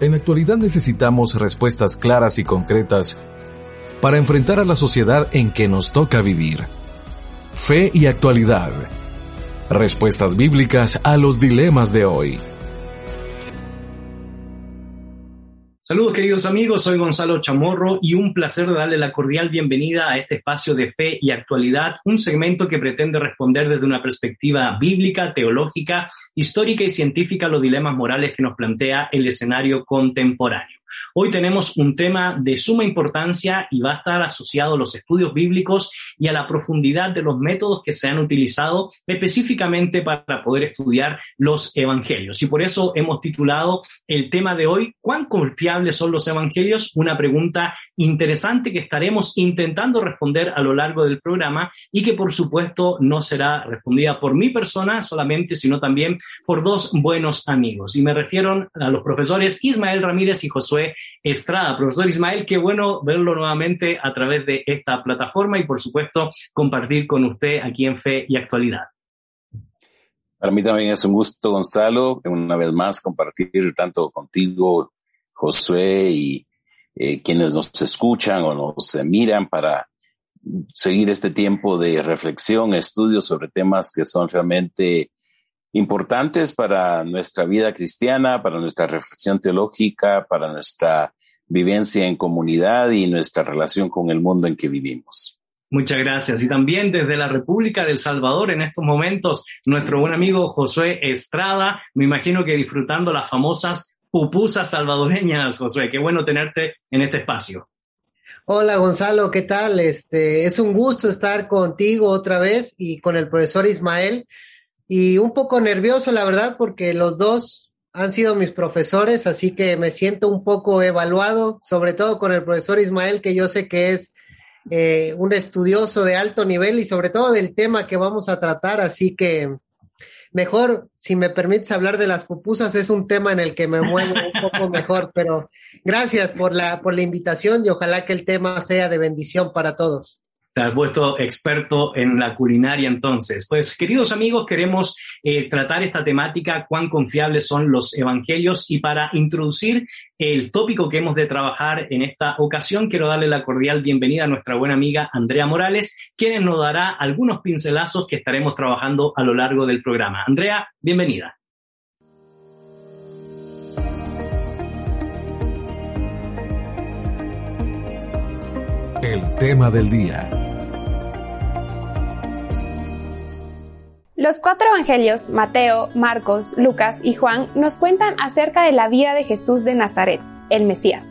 En la actualidad necesitamos respuestas claras y concretas para enfrentar a la sociedad en que nos toca vivir. Fe y actualidad. Respuestas bíblicas a los dilemas de hoy. Saludos queridos amigos, soy Gonzalo Chamorro y un placer darle la cordial bienvenida a este espacio de fe y actualidad, un segmento que pretende responder desde una perspectiva bíblica, teológica, histórica y científica los dilemas morales que nos plantea el escenario contemporáneo. Hoy tenemos un tema de suma importancia y va a estar asociado a los estudios bíblicos y a la profundidad de los métodos que se han utilizado específicamente para poder estudiar los evangelios. Y por eso hemos titulado el tema de hoy, ¿cuán confiables son los evangelios? Una pregunta interesante que estaremos intentando responder a lo largo del programa y que por supuesto no será respondida por mi persona solamente, sino también por dos buenos amigos. Y me refiero a los profesores Ismael Ramírez y Josué Estrada. Profesor Ismael, qué bueno verlo nuevamente a través de esta plataforma y por supuesto compartir con usted aquí en Fe y Actualidad. Para mí también es un gusto, Gonzalo, una vez más compartir tanto contigo, Josué, y eh, quienes nos escuchan o nos miran para seguir este tiempo de reflexión, estudio sobre temas que son realmente importantes para nuestra vida cristiana, para nuestra reflexión teológica, para nuestra vivencia en comunidad y nuestra relación con el mundo en que vivimos. Muchas gracias. Y también desde la República del Salvador, en estos momentos, nuestro buen amigo Josué Estrada, me imagino que disfrutando las famosas pupusas salvadoreñas, Josué. Qué bueno tenerte en este espacio. Hola Gonzalo, ¿qué tal? Este, es un gusto estar contigo otra vez y con el profesor Ismael y un poco nervioso, la verdad, porque los dos han sido mis profesores, así que me siento un poco evaluado, sobre todo con el profesor Ismael, que yo sé que es eh, un estudioso de alto nivel y sobre todo del tema que vamos a tratar, así que mejor, si me permites hablar de las pupusas, es un tema en el que me muevo un poco mejor, pero gracias por la, por la invitación y ojalá que el tema sea de bendición para todos. Te has puesto experto en la culinaria entonces. Pues queridos amigos, queremos eh, tratar esta temática, cuán confiables son los evangelios y para introducir el tópico que hemos de trabajar en esta ocasión, quiero darle la cordial bienvenida a nuestra buena amiga Andrea Morales, quien nos dará algunos pincelazos que estaremos trabajando a lo largo del programa. Andrea, bienvenida. El tema del día. Los cuatro evangelios, Mateo, Marcos, Lucas y Juan, nos cuentan acerca de la vida de Jesús de Nazaret, el Mesías.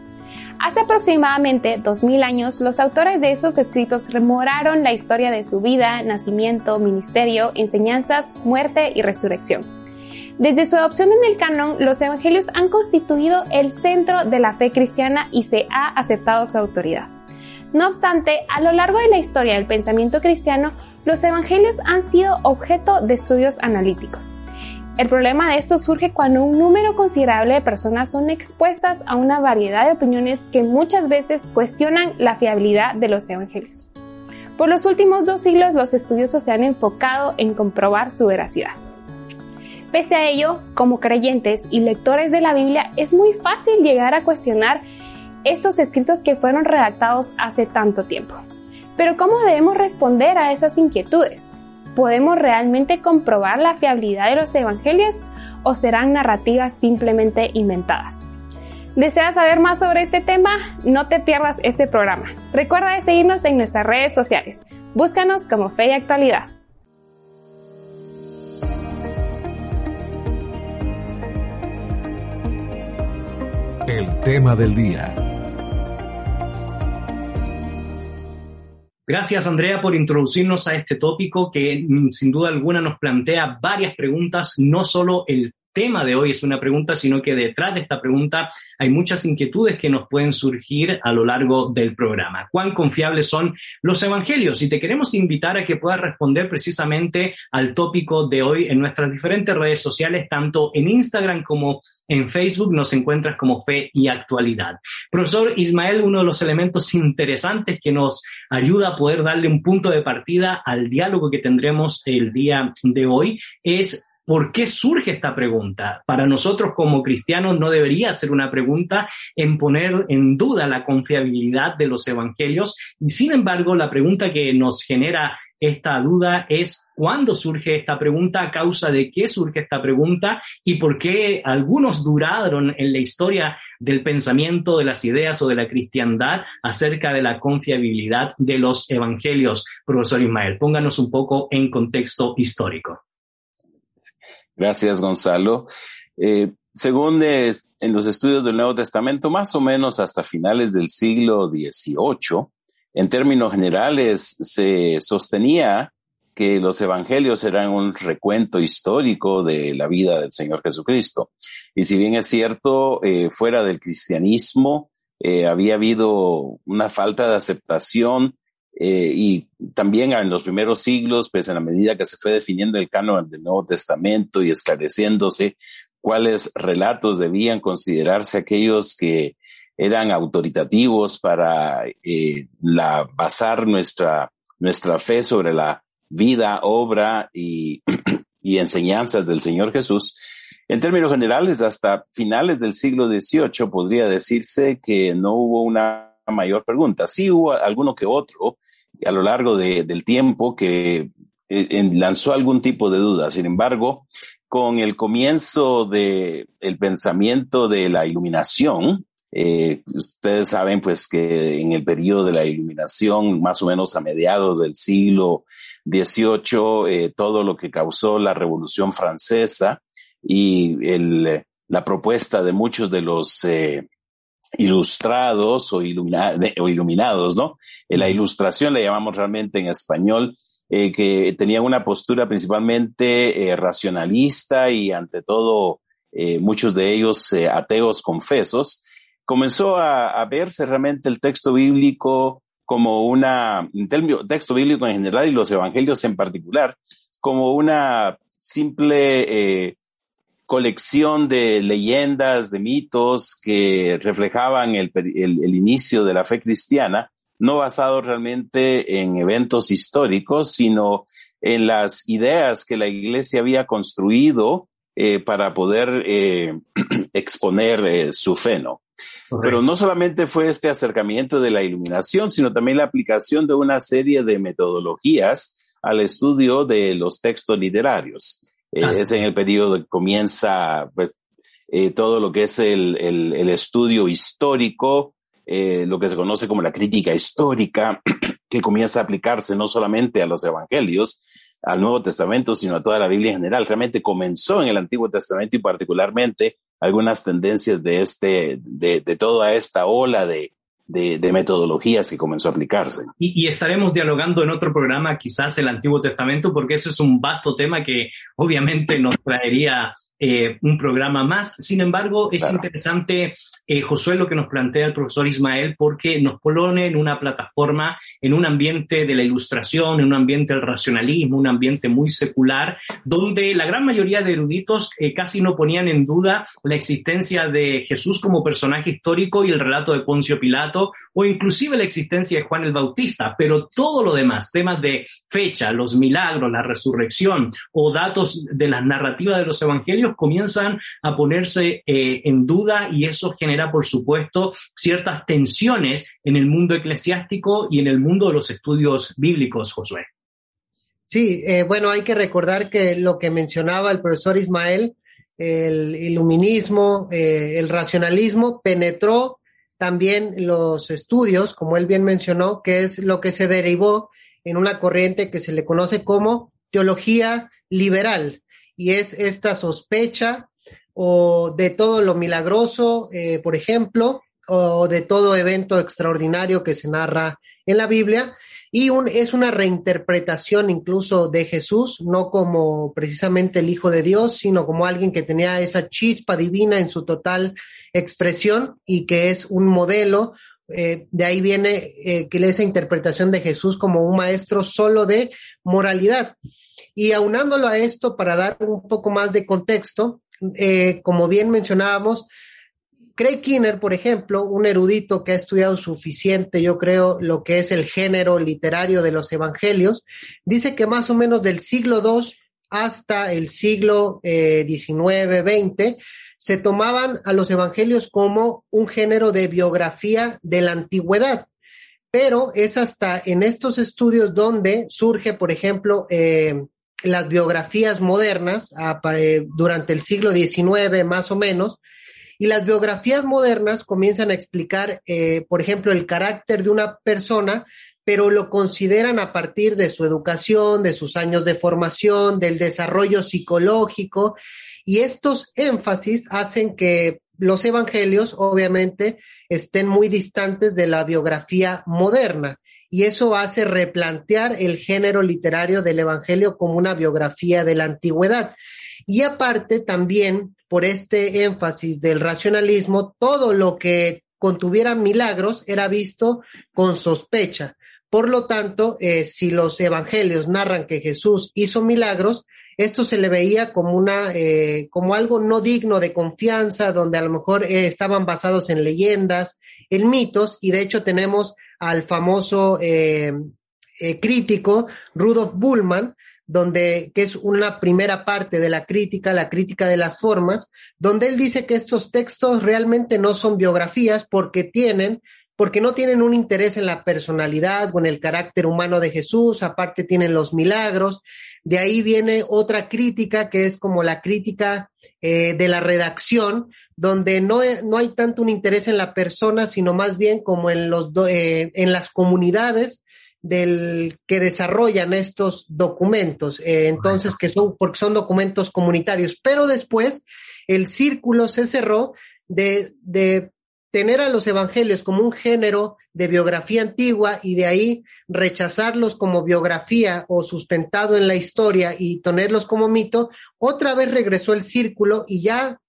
Hace aproximadamente 2000 años, los autores de esos escritos rememoraron la historia de su vida, nacimiento, ministerio, enseñanzas, muerte y resurrección. Desde su adopción en el canon, los evangelios han constituido el centro de la fe cristiana y se ha aceptado su autoridad. No obstante, a lo largo de la historia del pensamiento cristiano, los evangelios han sido objeto de estudios analíticos. El problema de esto surge cuando un número considerable de personas son expuestas a una variedad de opiniones que muchas veces cuestionan la fiabilidad de los evangelios. Por los últimos dos siglos los estudiosos se han enfocado en comprobar su veracidad. Pese a ello, como creyentes y lectores de la Biblia, es muy fácil llegar a cuestionar estos escritos que fueron redactados hace tanto tiempo. Pero ¿cómo debemos responder a esas inquietudes? ¿Podemos realmente comprobar la fiabilidad de los evangelios o serán narrativas simplemente inventadas? ¿Deseas saber más sobre este tema? No te pierdas este programa. Recuerda seguirnos en nuestras redes sociales. Búscanos como Fe y Actualidad. El tema del día. Gracias, Andrea, por introducirnos a este tópico que mm, sin duda alguna nos plantea varias preguntas, no solo el tema de hoy es una pregunta, sino que detrás de esta pregunta hay muchas inquietudes que nos pueden surgir a lo largo del programa. ¿Cuán confiables son los evangelios? Y te queremos invitar a que puedas responder precisamente al tópico de hoy en nuestras diferentes redes sociales, tanto en Instagram como en Facebook nos encuentras como Fe y Actualidad. Profesor Ismael, uno de los elementos interesantes que nos ayuda a poder darle un punto de partida al diálogo que tendremos el día de hoy es ¿Por qué surge esta pregunta? Para nosotros como cristianos no debería ser una pregunta en poner en duda la confiabilidad de los evangelios y sin embargo la pregunta que nos genera esta duda es cuándo surge esta pregunta, a causa de qué surge esta pregunta y por qué algunos duraron en la historia del pensamiento, de las ideas o de la cristiandad acerca de la confiabilidad de los evangelios. Profesor Ismael, pónganos un poco en contexto histórico. Gracias, Gonzalo. Eh, según en los estudios del Nuevo Testamento, más o menos hasta finales del siglo XVIII, en términos generales, se sostenía que los evangelios eran un recuento histórico de la vida del Señor Jesucristo. Y si bien es cierto, eh, fuera del cristianismo eh, había habido una falta de aceptación eh, y también en los primeros siglos, pues en la medida que se fue definiendo el canon del Nuevo Testamento y esclareciéndose cuáles relatos debían considerarse aquellos que eran autoritativos para eh, la, basar nuestra, nuestra fe sobre la vida, obra y, y enseñanzas del Señor Jesús. En términos generales, hasta finales del siglo XVIII podría decirse que no hubo una mayor pregunta. Sí hubo alguno que otro a lo largo del tiempo que eh, lanzó algún tipo de duda. Sin embargo, con el comienzo del el pensamiento de la iluminación, eh, ustedes saben pues que en el periodo de la iluminación, más o menos a mediados del siglo XVIII, eh, todo lo que causó la Revolución Francesa y el, la propuesta de muchos de los ilustrados o, o iluminados, ¿no? La ilustración le llamamos realmente en español, eh, que tenía una postura principalmente eh, racionalista y ante todo eh, muchos de ellos ateos confesos, comenzó a, verse realmente el texto bíblico como una, el texto bíblico en general y los evangelios en particular, como una simple colección de leyendas, de mitos que reflejaban el, inicio de la fe cristiana, no basado realmente en eventos históricos, sino en las ideas que la iglesia había construido eh, para poder eh, exponer eh, su fe, ¿no? Pero no solamente fue este acercamiento de la iluminación, sino también la aplicación de una serie de metodologías al estudio de los textos literarios. Eh, es en el periodo que comienza pues, eh, todo lo que es el, el, estudio histórico, eh, lo que se conoce como la crítica histórica, que comienza a aplicarse no solamente a los evangelios, al Nuevo Testamento, sino a toda la Biblia en general. Realmente comenzó en el Antiguo Testamento y particularmente algunas tendencias de este, de, de toda esta ola de, de, metodologías que comenzó a aplicarse. Y, y, estaremos dialogando en otro programa, quizás el Antiguo Testamento, porque ese es un vasto tema que obviamente nos traería eh, un programa más. Sin embargo, es interesante, eh, Josué, lo que nos plantea el profesor Ismael, porque nos pone en una plataforma, en un ambiente de la ilustración, en un ambiente del racionalismo, un ambiente muy secular, donde la gran mayoría de eruditos eh, casi no ponían en duda la existencia de Jesús como personaje histórico y el relato de Poncio Pilato, o inclusive la existencia de Juan el Bautista, pero todo lo demás, temas de fecha, los milagros, la resurrección o datos de las narrativas de los evangelios, comienzan a ponerse eh, en duda y eso genera, por supuesto, ciertas tensiones en el mundo eclesiástico y en el mundo de los estudios bíblicos, Josué. Sí, eh, bueno, hay que recordar que lo que mencionaba el profesor Ismael, el iluminismo, eh, el racionalismo, penetró también los estudios, como él bien mencionó, que es lo que se derivó en una corriente que se le conoce como teología liberal y es esta sospecha o de todo lo milagroso, eh, por ejemplo, o de todo evento extraordinario que se narra en la Biblia. Y es una reinterpretación incluso de Jesús, no como precisamente el Hijo de Dios, sino como alguien que tenía esa chispa divina en su total expresión y que es un modelo. Eh, de ahí viene eh, esa interpretación de Jesús como un maestro solo de moralidad. Y aunándolo a esto, para dar un poco más de contexto, eh, como bien mencionábamos, Craig Kinner, por ejemplo, un erudito que ha estudiado suficiente, yo creo, lo que es el género literario de los evangelios, dice que más o menos del siglo II hasta el siglo XIX, eh, se tomaban a los evangelios como un género de biografía de la antigüedad. Pero es hasta en estos estudios donde surge, por ejemplo, eh, las biografías modernas eh, durante el siglo XIX más o menos, y las biografías modernas comienzan a explicar, eh, por ejemplo, el carácter de una persona, pero lo consideran a partir de su educación, de sus años de formación, del desarrollo psicológico, y estos énfasis hacen que los evangelios, obviamente, estén muy distantes de la biografía moderna y eso hace replantear el género literario del Evangelio como una biografía de la antigüedad. Y aparte también por este énfasis del racionalismo, todo lo que contuviera milagros era visto con sospecha. Por lo tanto, eh, si los evangelios narran que Jesús hizo milagros, esto se le veía como una, eh, como algo no digno de confianza, donde a lo mejor eh, estaban basados en leyendas, en mitos, y de hecho tenemos al famoso crítico Rudolf Bullman, donde, que es una primera parte de la crítica, la crítica de las formas, donde él dice que estos textos realmente no son biografías porque tienen, porque no tienen un interés en la personalidad o en el carácter humano de Jesús, aparte tienen los milagros. De ahí viene otra crítica que es como la crítica eh, de la redacción, donde no, no, hay tanto un interés en la persona, sino más bien como en, los eh, en las comunidades del que desarrollan estos documentos, eh, entonces que son porque son documentos comunitarios, pero después el círculo se cerró de, de tener a los evangelios como un género de biografía antigua y de ahí rechazarlos como biografía o sustentado en la historia y tenerlos como mito, otra vez regresó el círculo y ya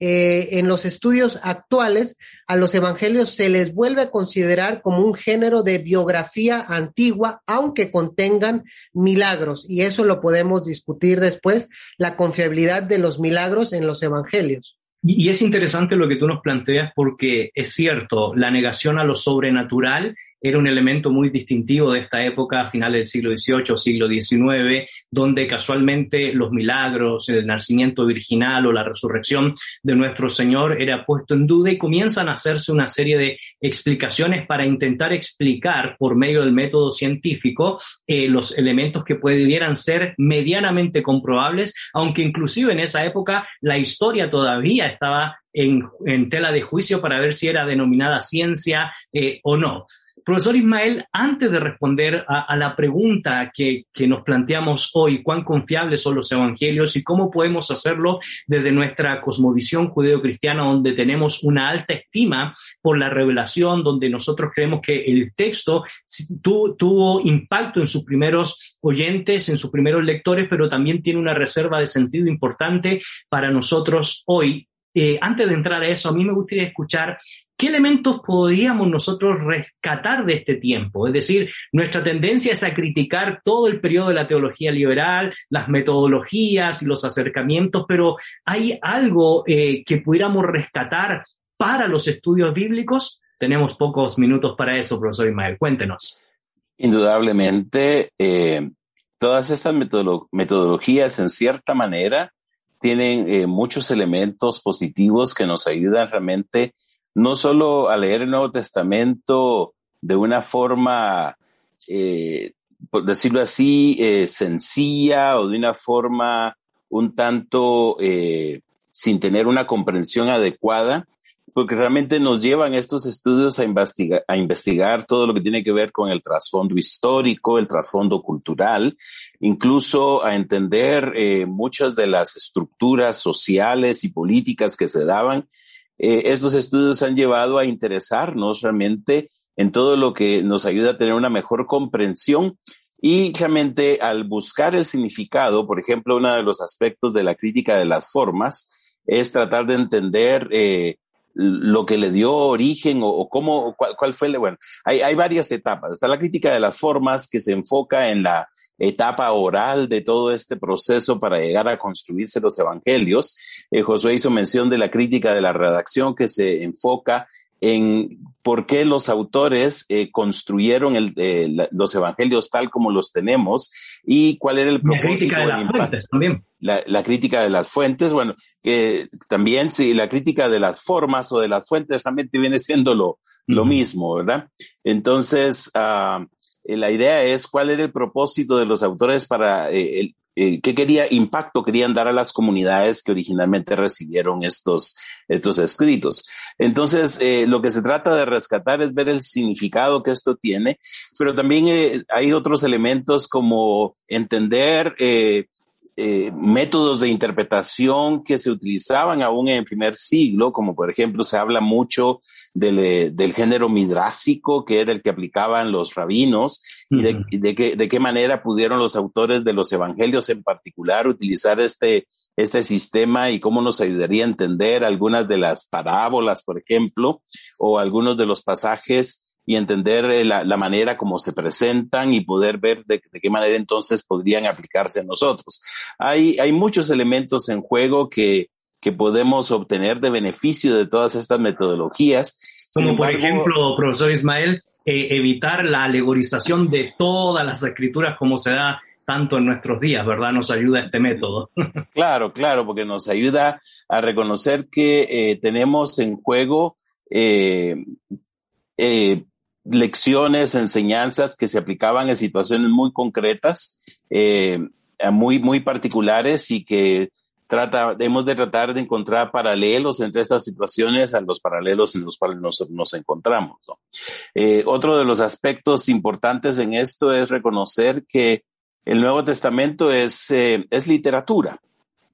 eh, en los estudios actuales a los evangelios se les vuelve a considerar como un género de biografía antigua, aunque contengan milagros. Y eso lo podemos discutir después, la confiabilidad de los milagros en los evangelios. Y, es interesante lo que tú nos planteas porque es cierto, la negación a lo sobrenatural era un elemento muy distintivo de esta época, a finales del siglo XVIII, siglo XIX, donde casualmente los milagros, el nacimiento virginal o la resurrección de nuestro Señor era puesto en duda y comienzan a hacerse una serie de explicaciones para intentar explicar por medio del método científico eh, los elementos que pudieran ser medianamente comprobables, aunque inclusive en esa época la historia todavía estaba en, tela de juicio para ver si era denominada ciencia eh, o no. Profesor Ismael, antes de responder a, la pregunta que, nos planteamos hoy, cuán confiables son los evangelios y cómo podemos hacerlo desde nuestra cosmovisión judeo-cristiana, donde tenemos una alta estima por la revelación, donde nosotros creemos que el texto tuvo impacto en sus primeros oyentes, en sus primeros lectores, pero también tiene una reserva de sentido importante para nosotros hoy. Eh, antes de entrar a eso, a mí me gustaría escuchar ¿Qué elementos podríamos nosotros rescatar de este tiempo? Es decir, nuestra tendencia es a criticar todo el periodo de la teología liberal, las metodologías y los acercamientos, pero ¿hay algo eh, que pudiéramos rescatar para los estudios bíblicos? Tenemos pocos minutos para eso, profesor Ismael. Cuéntenos. Indudablemente, eh, todas estas metodologías, en cierta manera, tienen eh, muchos elementos positivos que nos ayudan realmente no solo a leer el Nuevo Testamento de una forma, eh, por decirlo así, eh, sencilla o de una forma un tanto eh, sin tener una comprensión adecuada, porque realmente nos llevan estos estudios a, investigar, a investigar todo lo que tiene que ver con el trasfondo histórico, el trasfondo cultural, incluso a entender muchas de las estructuras sociales y políticas que se daban eh, estos estudios han llevado a interesarnos realmente en todo lo que nos ayuda a tener una mejor comprensión y realmente al buscar el significado, por ejemplo, uno de los aspectos de la crítica de las formas es tratar de entender eh, lo que le dio origen o, cómo, cuál, cuál, fue, bueno, hay, hay varias etapas. Está la crítica de las formas que se enfoca en la etapa oral de todo este proceso para llegar a construirse los evangelios. Eh, Josué hizo mención de la crítica de la redacción que se enfoca en por qué los autores eh, construyeron el, eh, los evangelios tal como los tenemos y cuál era el propósito. La crítica de las fuentes también. La, la, crítica de las fuentes, bueno, eh, también sí, la crítica de las formas o de las fuentes realmente viene siendo lo, lo mismo, ¿verdad? Entonces, uh, la idea es cuál era el propósito de los autores para eh, eh, qué quería impacto querían dar a las comunidades que originalmente recibieron estos estos escritos. Entonces, eh, lo que se trata de rescatar es ver el significado que esto tiene, pero también eh, hay otros elementos como entender eh, métodos de interpretación que se utilizaban aún en el primer siglo, como por ejemplo se habla mucho del, eh, del género midrásico, que era el que aplicaban los rabinos, uh -huh. y, de, de, qué, de qué manera pudieron los autores de los evangelios en particular utilizar este, este sistema y cómo nos ayudaría a entender algunas de las parábolas, por ejemplo, o algunos de los pasajes y entender eh, la, la, manera como se presentan y poder ver de, de, qué manera entonces podrían aplicarse a nosotros. Hay, hay muchos elementos en juego que, que podemos obtener de beneficio de todas estas metodologías. Como embargo, por ejemplo, profesor Ismael, eh, evitar la alegorización de todas las escrituras como se da tanto en nuestros días, ¿verdad? Nos ayuda este método. claro, claro, porque nos ayuda a reconocer que eh, tenemos en juego eh, eh, lecciones, enseñanzas que se aplicaban en situaciones muy concretas, eh, muy, muy particulares y que trata, hemos de tratar de encontrar paralelos entre estas situaciones a los paralelos en los cuales nos, nos encontramos. ¿no? Eh, otro de los aspectos importantes en esto es reconocer que el Nuevo Testamento es, eh, es literatura.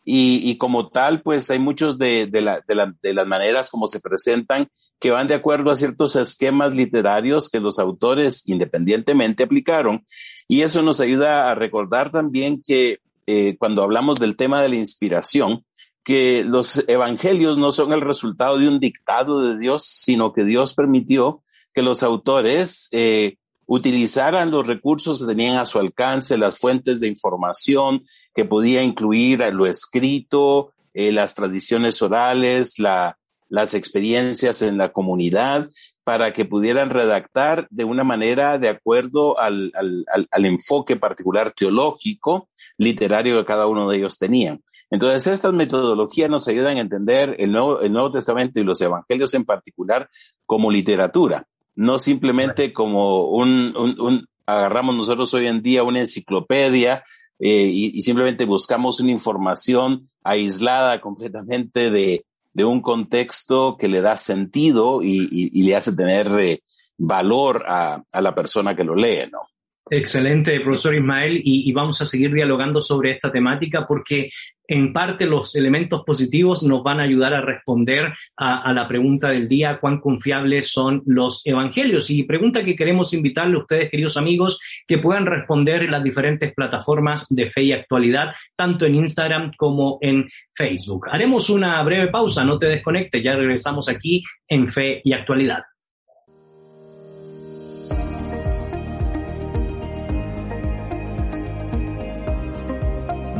Y, y, como tal, pues hay muchos de, de, la, de, la, de las maneras como se presentan que van de acuerdo a ciertos esquemas literarios que los autores independientemente aplicaron. Y eso nos ayuda a recordar también que eh, cuando hablamos del tema de la inspiración, que los evangelios no son el resultado de un dictado de Dios, sino que Dios permitió que los autores eh, utilizaran los recursos que tenían a su alcance, las fuentes de información que podía incluir lo escrito, eh, las tradiciones orales, la, las experiencias en la comunidad para que pudieran redactar de una manera de acuerdo al, al, al, al, enfoque particular teológico, literario que cada uno de ellos tenían. Entonces, estas metodologías nos ayudan a entender el Nuevo, el Nuevo Testamento y los Evangelios en particular como literatura, no simplemente como un, un, un agarramos nosotros hoy en día una enciclopedia eh, y, y simplemente buscamos una información aislada completamente de, de un contexto que le da sentido y, y, le hace tener eh, valor a, a, la persona que lo lee, ¿no? Excelente, profesor Ismael, y, vamos a seguir dialogando sobre esta temática porque en parte los elementos positivos nos van a ayudar a responder a, a, la pregunta del día, cuán confiables son los evangelios. Y pregunta que queremos invitarle a ustedes, queridos amigos, que puedan responder en las diferentes plataformas de fe y actualidad, tanto en Instagram como en Facebook. Haremos una breve pausa, no te desconectes, ya regresamos aquí en fe y actualidad.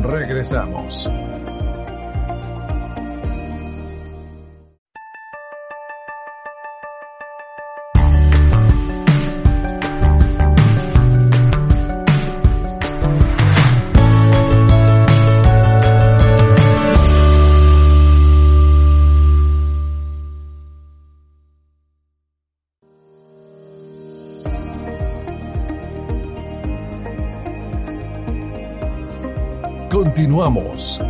Regresamos. Continuamos.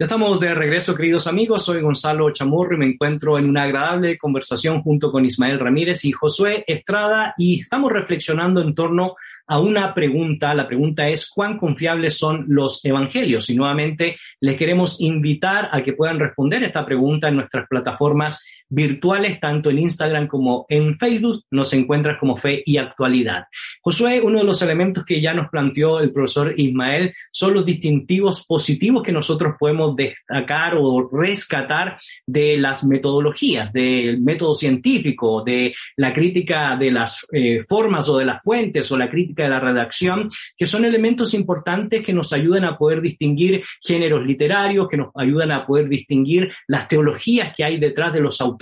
Ya estamos de regreso, queridos amigos. Soy Gonzalo Chamorro y me encuentro en una agradable conversación junto con Ismael Ramírez y Josué Estrada y estamos reflexionando en torno a una pregunta. La pregunta es cuán confiables son los evangelios y nuevamente les queremos invitar a que puedan responder esta pregunta en nuestras plataformas virtuales, tanto en Instagram como en Facebook. Nos encuentras como Fe y Actualidad. Josué, uno de los elementos que ya nos planteó el profesor Ismael son los distintivos positivos que nosotros podemos destacar o rescatar de las metodologías, del método científico, de la crítica de las eh, formas o de las fuentes o la crítica de la redacción, que son elementos importantes que nos ayudan a poder distinguir géneros literarios, que nos ayudan a poder distinguir las teologías que hay detrás de los autores.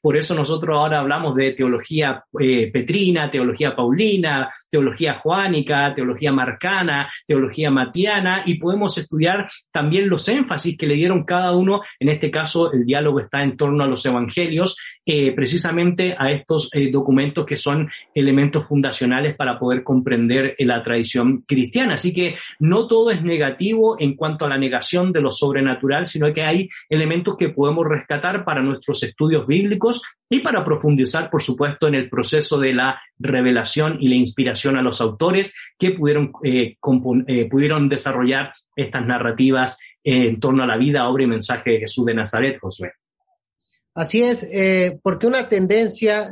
Por eso nosotros ahora hablamos de teología eh, petrina, teología paulina, teología juánica, teología marcana, teología matiana, y podemos estudiar también los énfasis que le dieron cada uno. En este caso, el diálogo está en torno a los evangelios, eh, precisamente a estos eh, documentos que son elementos fundacionales para poder comprender la tradición cristiana. Así que no todo es negativo en cuanto a la negación de lo sobrenatural, sino que hay elementos que podemos rescatar para nuestros estudios bíblicos y para profundizar, por supuesto, en el proceso de la revelación y la inspiración a los autores que pudieron, eh, eh, pudieron desarrollar estas narrativas en torno a la vida, obra y mensaje de Jesús de Nazaret, Josué. Así es, eh, porque una tendencia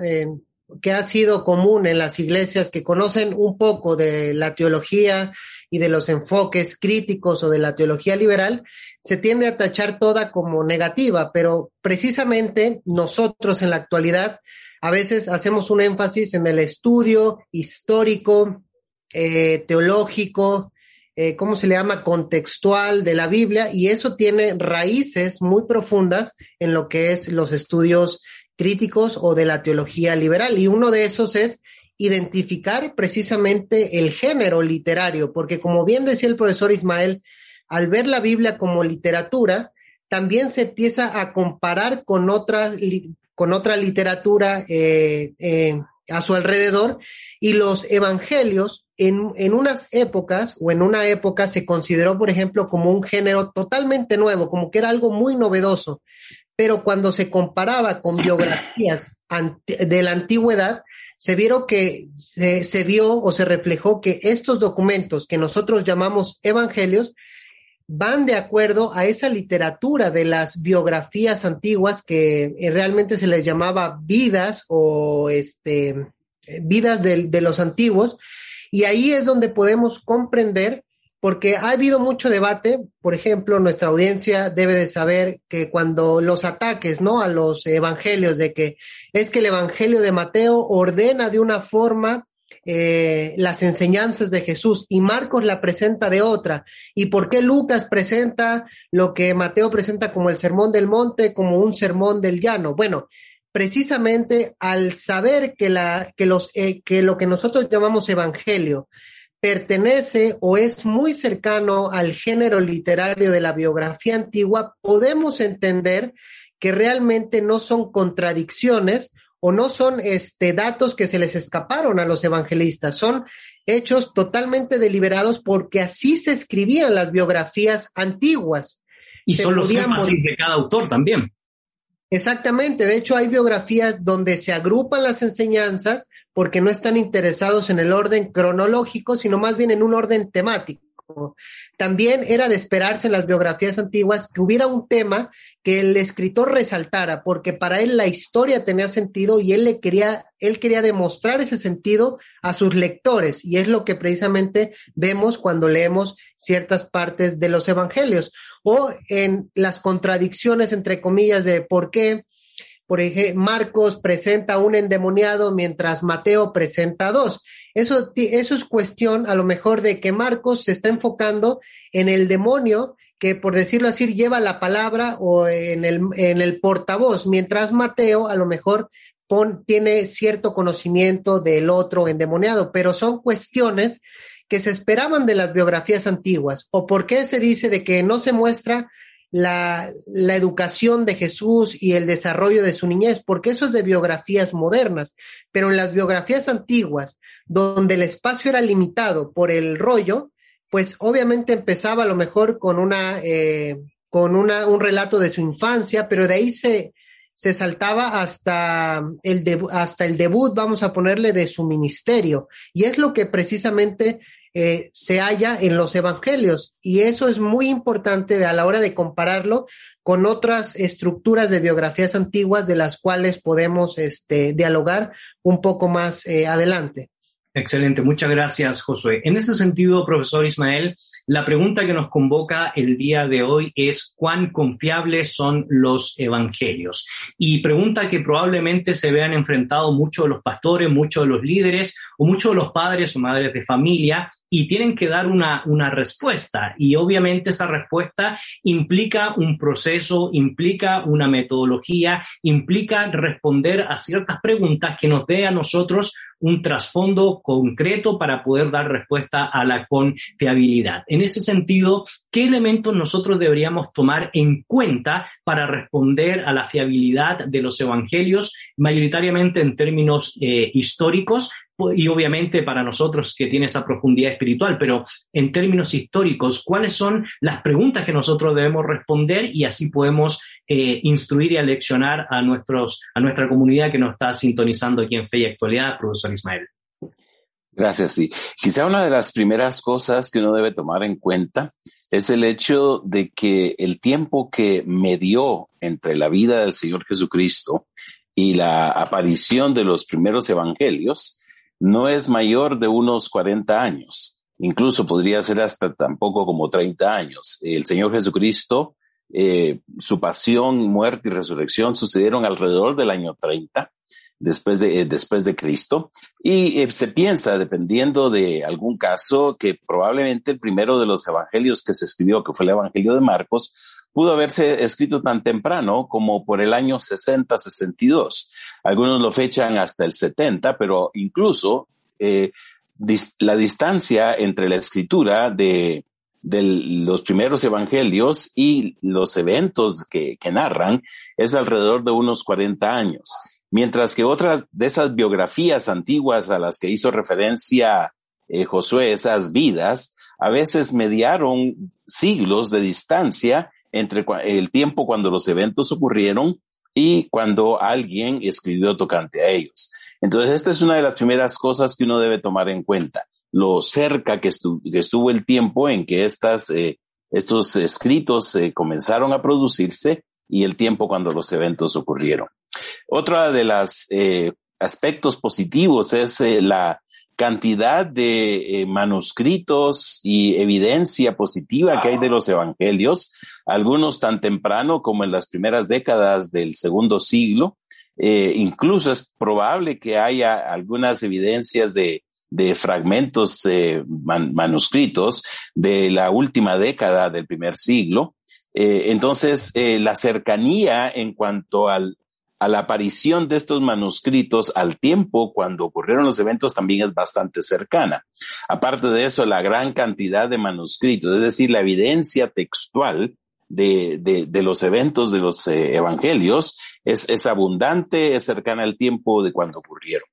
que ha sido común en las iglesias que conocen un poco de la teología y de los enfoques críticos o de la teología liberal, se tiende a tachar toda como negativa, pero precisamente nosotros en la actualidad a veces hacemos un énfasis en el estudio histórico, eh, teológico, eh, ¿cómo se le llama? Contextual de la Biblia, y eso tiene raíces muy profundas en lo que es los estudios críticos o de la teología liberal. Y uno de esos es identificar precisamente el género literario, porque como bien decía el profesor Ismael, al ver la Biblia como literatura, también se empieza a comparar con otra, con otra literatura eh, eh, a su alrededor y los evangelios en, en, unas épocas o en una época se consideró, por ejemplo, como un género totalmente nuevo, como que era algo muy novedoso. Pero cuando se comparaba con biografías de la antigüedad, se vieron que se, vio o se reflejó que estos documentos que nosotros llamamos evangelios van de acuerdo a esa literatura de las biografías antiguas que eh, realmente se les llamaba vidas o este, vidas de los antiguos. Y ahí es donde podemos comprender porque ha habido mucho debate, por ejemplo, nuestra audiencia debe de saber que cuando los ataques, ¿no? A los evangelios de que es que el evangelio de Mateo ordena de una forma eh, las enseñanzas de Jesús y Marcos la presenta de otra. ¿Y por qué Lucas presenta lo que Mateo presenta como el sermón del monte, como un sermón del llano? Bueno, precisamente al saber que, la, que, los, eh, que lo que nosotros llamamos evangelio pertenece o es muy cercano al género literario de la biografía antigua, podemos entender que realmente no son contradicciones o no son este, datos que se les escaparon a los evangelistas, son hechos totalmente deliberados porque así se escribían las biografías antiguas. Y son los temas de cada autor también. Exactamente, de hecho hay biografías donde se agrupan las enseñanzas porque no están interesados en el orden cronológico, sino más bien en un orden temático. También era de esperarse en las biografías antiguas que hubiera un tema que el escritor resaltara, porque para él la historia tenía sentido y él le quería, él quería demostrar ese sentido a sus lectores, y es lo que precisamente vemos cuando leemos ciertas partes de los evangelios, o en las contradicciones entre comillas de por qué por ejemplo, Marcos presenta un endemoniado mientras Mateo presenta dos. Eso, eso es cuestión a lo mejor de que Marcos se está enfocando en el demonio que, por decirlo así, lleva la palabra o en el, en el portavoz, mientras Mateo a lo mejor tiene cierto conocimiento del otro endemoniado, pero son cuestiones que se esperaban de las biografías antiguas. ¿O por qué se dice de que no se muestra la, la, educación de Jesús y el desarrollo de su niñez, porque eso es de biografías modernas, pero en las biografías antiguas, donde el espacio era limitado por el rollo, pues obviamente empezaba a lo mejor con una, eh, con una, un relato de su infancia, pero de ahí se, se saltaba hasta el, hasta el debut, vamos a ponerle, de su ministerio. Y es lo que precisamente eh, se halla en los evangelios. Y eso es muy importante a la hora de compararlo con otras estructuras de biografías antiguas de las cuales podemos este, dialogar un poco más eh, adelante. Excelente, muchas gracias, Josué. En ese sentido, profesor Ismael, la pregunta que nos convoca el día de hoy es cuán confiables son los evangelios. Y pregunta que probablemente se vean enfrentados muchos de los pastores, muchos de los líderes o muchos de los padres o madres de familia y tienen que dar una, una respuesta. Y obviamente esa respuesta implica un proceso, implica una metodología, implica responder a ciertas preguntas que nos dé a nosotros un trasfondo concreto para poder dar respuesta a la confiabilidad. En ese sentido, ¿qué elementos nosotros deberíamos tomar en cuenta para responder a la fiabilidad de los evangelios, mayoritariamente en términos eh, históricos, y obviamente para nosotros que tiene esa profundidad espiritual, pero en términos históricos, ¿cuáles son las preguntas que nosotros debemos responder y así podemos eh, instruir y aleccionar a, nuestros, a nuestra comunidad que nos está sintonizando aquí en Fe y Actualidad, profesor Ismael? Gracias, sí. Quizá una de las primeras cosas que uno debe tomar en cuenta es el hecho de que el tiempo que medió entre la vida del Señor Jesucristo y la aparición de los primeros evangelios no es mayor de unos 40 años. Incluso podría ser hasta tampoco como 30 años. El Señor Jesucristo, eh, su pasión, muerte y resurrección sucedieron alrededor del año 30 después de, eh, después de Cristo. Y eh, se piensa, dependiendo de algún caso, que probablemente el primero de los evangelios que se escribió, que fue el Evangelio de Marcos, pudo haberse escrito tan temprano como por el año 60, 62. Algunos lo fechan hasta el 70, pero incluso la distancia entre la escritura de, de, los primeros evangelios y los eventos que, narran es alrededor de unos 40 años. Mientras que otras de esas biografías antiguas a las que hizo referencia eh, Josué, esas vidas, a veces mediaron siglos de distancia entre el tiempo cuando los eventos ocurrieron y cuando alguien escribió tocante a ellos. Entonces, esta es una de las primeras cosas que uno debe tomar en cuenta, lo cerca que, estuvo el tiempo en que estas, eh, estos escritos eh, comenzaron a producirse y el tiempo cuando los eventos ocurrieron. Otra de los eh, aspectos positivos es la cantidad de manuscritos y evidencia positiva que hay de los evangelios, algunos tan temprano como en las primeras décadas del segundo siglo. Incluso es probable que haya algunas evidencias de, de fragmentos eh, manuscritos de la última década del primer siglo. entonces, la cercanía en cuanto al, a la aparición de estos manuscritos al tiempo cuando ocurrieron los eventos también es bastante cercana. Aparte de eso, la gran cantidad de manuscritos, es decir, la evidencia textual de, de, los eventos de los eh, evangelios es, es abundante, es cercana al tiempo de cuando ocurrieron.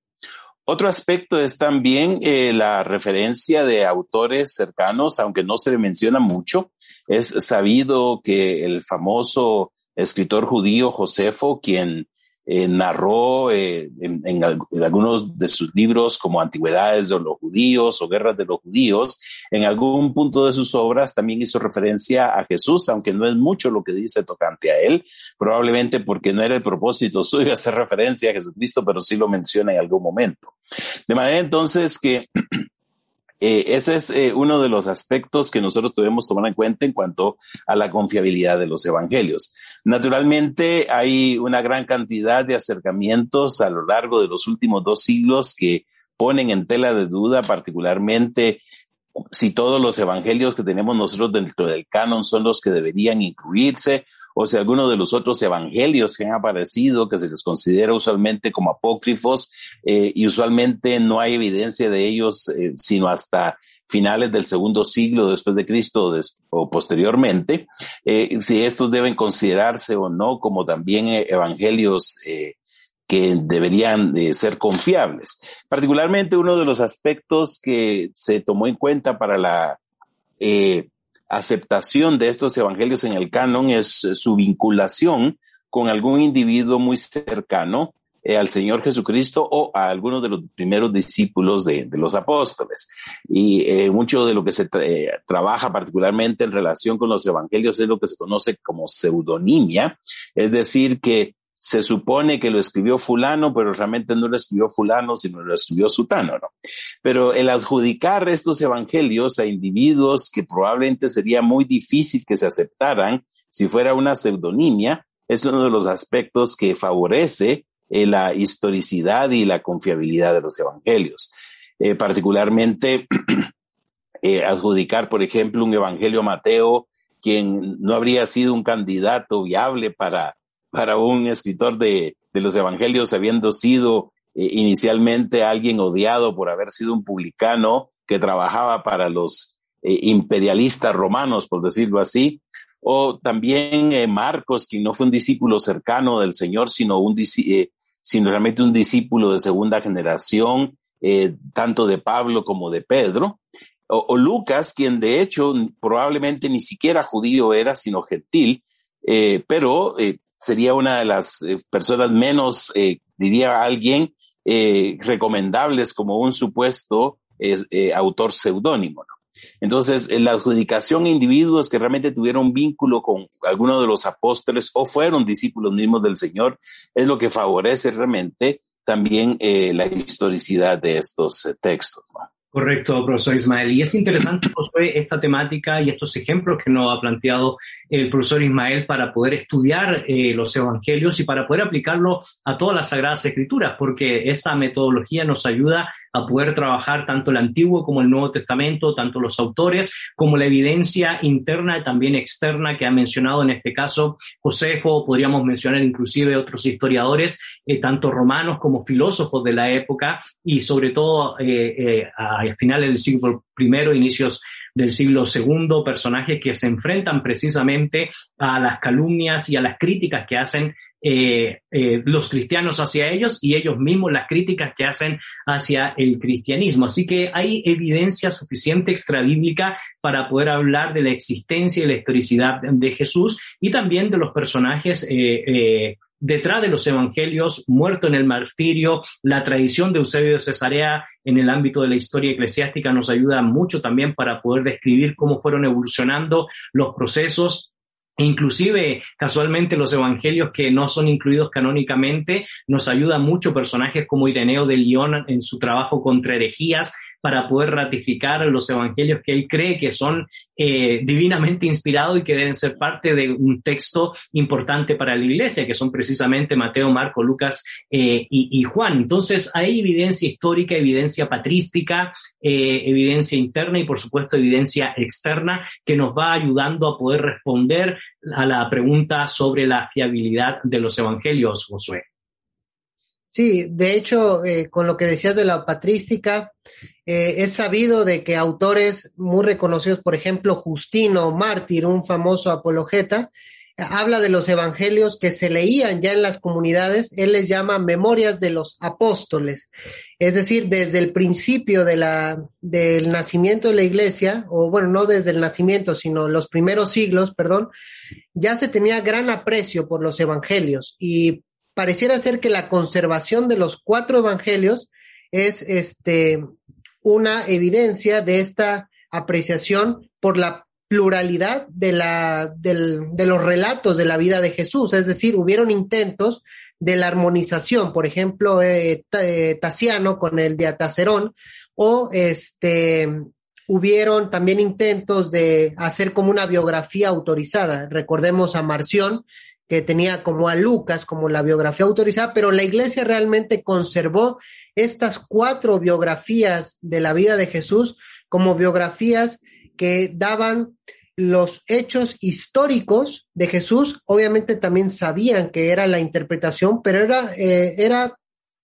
Otro aspecto es también eh, la referencia de autores cercanos, aunque no se le menciona mucho. Es sabido que el famoso escritor judío Josefo, quien eh, narró eh, en, algunos de sus libros como Antigüedades de los Judíos o Guerras de los Judíos, en algún punto de sus obras también hizo referencia a Jesús, aunque no es mucho lo que dice tocante a él, probablemente porque no era el propósito suyo hacer referencia a Jesucristo, pero sí lo menciona en algún momento. De manera entonces que eh, ese es eh, uno de los aspectos que nosotros debemos tomar en cuenta en cuanto a la confiabilidad de los evangelios. Naturalmente, hay una gran cantidad de acercamientos a lo largo de los últimos dos siglos que ponen en tela de duda particularmente si todos los evangelios que tenemos nosotros dentro del canon son los que deberían incluirse o si alguno de los otros evangelios que han aparecido, que se les considera usualmente como apócrifos, eh, y usualmente no hay evidencia de ellos eh, sino hasta finales del segundo siglo después de Cristo o, posteriormente, eh, si estos deben considerarse o no como también evangelios que deberían de ser confiables. Particularmente uno de los aspectos que se tomó en cuenta para la aceptación de estos evangelios en el canon es su vinculación con algún individuo muy cercano eh, al Señor Jesucristo o a algunos de los primeros discípulos de, los apóstoles. Y eh, mucho de lo que se eh, trabaja particularmente en relación con los evangelios es lo que se conoce como pseudonimia, es decir, que se supone que lo escribió fulano, pero realmente no lo escribió fulano, sino lo escribió sutano, ¿no? Pero el adjudicar estos evangelios a individuos que probablemente sería muy difícil que se aceptaran si fuera una pseudonimia, es uno de los aspectos que favorece eh, la historicidad y la confiabilidad de los evangelios. Eh, particularmente, eh, adjudicar, por ejemplo, un evangelio a Mateo, quien no habría sido un candidato viable para, para un escritor de, de los evangelios, habiendo sido inicialmente alguien odiado por haber sido un publicano que trabajaba para los imperialistas romanos, por decirlo así, o también Marcos, quien no fue un discípulo cercano del Señor, sino un, sino realmente un discípulo de segunda generación, eh, tanto de Pablo como de Pedro, o, Lucas, quien de hecho probablemente ni siquiera judío era, sino gentil, eh, pero eh, sería una de las personas menos, diría alguien, recomendables como un supuesto autor seudónimo. ¿no? Entonces, la adjudicación a individuos que realmente tuvieron vínculo con alguno de los apóstoles o fueron discípulos mismos del Señor es lo que favorece realmente también eh, la historicidad de estos eh, textos. Correcto, profesor Ismael. Y es interesante, Josué, esta temática y estos ejemplos que nos ha planteado el profesor Ismael para poder estudiar eh, los evangelios y para poder aplicarlo a todas las sagradas escrituras, porque esa metodología nos ayuda a poder trabajar tanto el Antiguo como el Nuevo Testamento, tanto los autores como la evidencia interna y también externa que ha mencionado en este caso Josefo, podríamos mencionar inclusive otros historiadores, eh, tanto romanos como filósofos de la época y sobre todo eh, eh, a finales del siglo I, inicios del siglo II, personajes que se enfrentan precisamente a las calumnias y a las críticas que hacen eh, eh, los cristianos hacia ellos y ellos mismos las críticas que hacen hacia el cristianismo. Así que hay evidencia suficiente extrabíblica para poder hablar de la existencia y la historicidad de Jesús y también de los personajes eh, detrás de los evangelios, muerto en el martirio, la tradición de Eusebio de Cesarea en el ámbito de la historia eclesiástica nos ayuda mucho también para poder describir cómo fueron evolucionando los procesos Inclusive, casualmente, los evangelios que no son incluidos canónicamente nos ayudan mucho personajes como Ireneo de León en su trabajo contra herejías para poder ratificar los evangelios que él cree que son eh, divinamente inspirados y que deben ser parte de un texto importante para la iglesia, que son precisamente Mateo, Marco, Lucas eh, y, Juan. Entonces, hay evidencia histórica, evidencia patrística, eh, evidencia interna y, por supuesto, evidencia externa que nos va ayudando a poder responder a la pregunta sobre la fiabilidad de los evangelios, Josué. Sí, de hecho, eh, con lo que decías de la patrística, eh, es sabido de que autores muy reconocidos, por ejemplo, Justino Mártir, un famoso apologeta, habla de los evangelios que se leían ya en las comunidades, él les llama memorias de los apóstoles. Es decir, desde el principio del nacimiento de la iglesia, o bueno, no desde el nacimiento, sino los primeros siglos, perdón, ya se tenía gran aprecio por los evangelios y pareciera ser que la conservación de los cuatro evangelios es este, una evidencia de esta apreciación por la pluralidad de, la, de los relatos de la vida de Jesús, es decir, hubieron intentos de la armonización, por ejemplo, eh, eh, Tasiano con el de Atacerón, o este, hubieron también intentos de hacer como una biografía autorizada. Recordemos a Marción, que tenía como a Lucas como la biografía autorizada, pero la iglesia realmente conservó estas cuatro biografías de la vida de Jesús como biografías que daban los hechos históricos de Jesús. Obviamente también sabían que era la interpretación, pero era, eh, era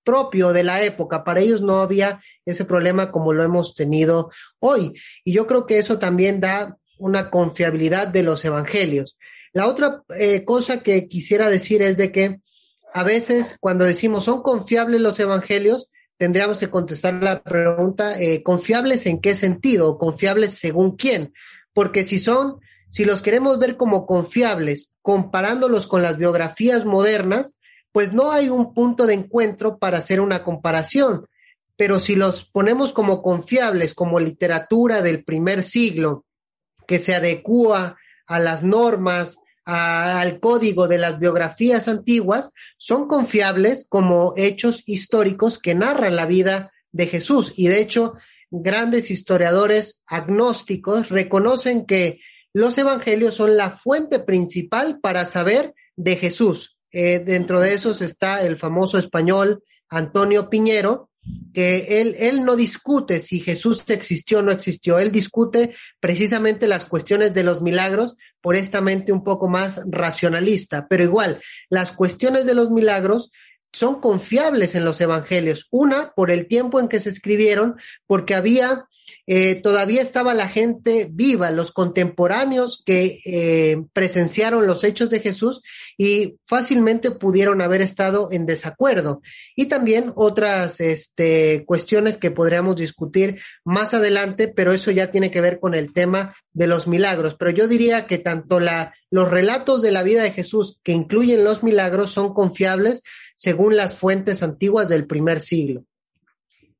propio de la época. Para ellos no había ese problema como lo hemos tenido hoy. Y yo creo que eso también da una confiabilidad de los evangelios. La otra eh, cosa que quisiera decir es de que a veces cuando decimos son confiables los evangelios, tendríamos que contestar la pregunta, eh, ¿confiables en qué sentido? ¿Confiables según quién? Porque si son, si los queremos ver como confiables, comparándolos con las biografías modernas, pues no hay un punto de encuentro para hacer una comparación. Pero si los ponemos como confiables, como literatura del primer siglo, que se adecua a las normas, al código de las biografías antiguas, son confiables como hechos históricos que narran la vida de Jesús. Y de hecho, grandes historiadores agnósticos reconocen que los evangelios son la fuente principal para saber de Jesús. Eh, dentro de esos está el famoso español Antonio Piñero, que él, él no discute si Jesús existió o no existió, él discute precisamente las cuestiones de los milagros por esta mente un poco más racionalista, pero igual, las cuestiones de los milagros son confiables en los evangelios. Una, por el tiempo en que se escribieron, porque había, eh, todavía estaba la gente viva, los contemporáneos que eh, presenciaron los hechos de Jesús y fácilmente pudieron haber estado en desacuerdo. Y también otras este, cuestiones que podríamos discutir más adelante, pero eso ya tiene que ver con el tema de los milagros. Pero yo diría que tanto la, los relatos de la vida de Jesús que incluyen los milagros son confiables según las fuentes antiguas del primer siglo.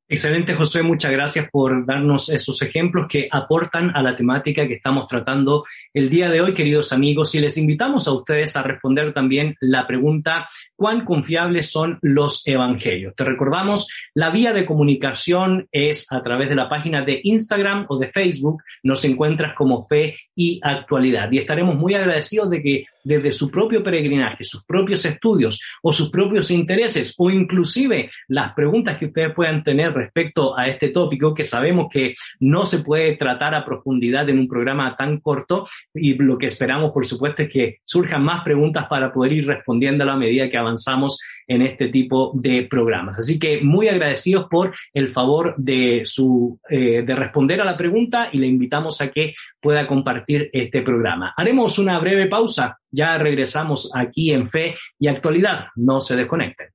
Excelente, José. Muchas gracias por darnos esos ejemplos que aportan a la temática que estamos tratando el día de hoy, queridos amigos. Y les invitamos a ustedes a responder también la pregunta, ¿cuán confiables son los evangelios? Te recordamos, la vía de comunicación es a través de la página de Instagram o de Facebook. Nos encuentras como Fe y Actualidad. Y estaremos muy agradecidos de que desde su propio peregrinaje, sus propios estudios o sus propios intereses o inclusive las preguntas que ustedes puedan tener respecto a este tópico que sabemos que no se puede tratar a profundidad en un programa tan corto y lo que esperamos por supuesto es que surjan más preguntas para poder ir respondiendo a la medida que avanzamos en este tipo de programas. Así que muy agradecidos por el favor de su eh, de responder a la pregunta y le invitamos a que pueda compartir este programa. Haremos una breve pausa ya regresamos aquí en Fe y Actualidad. No se desconecten.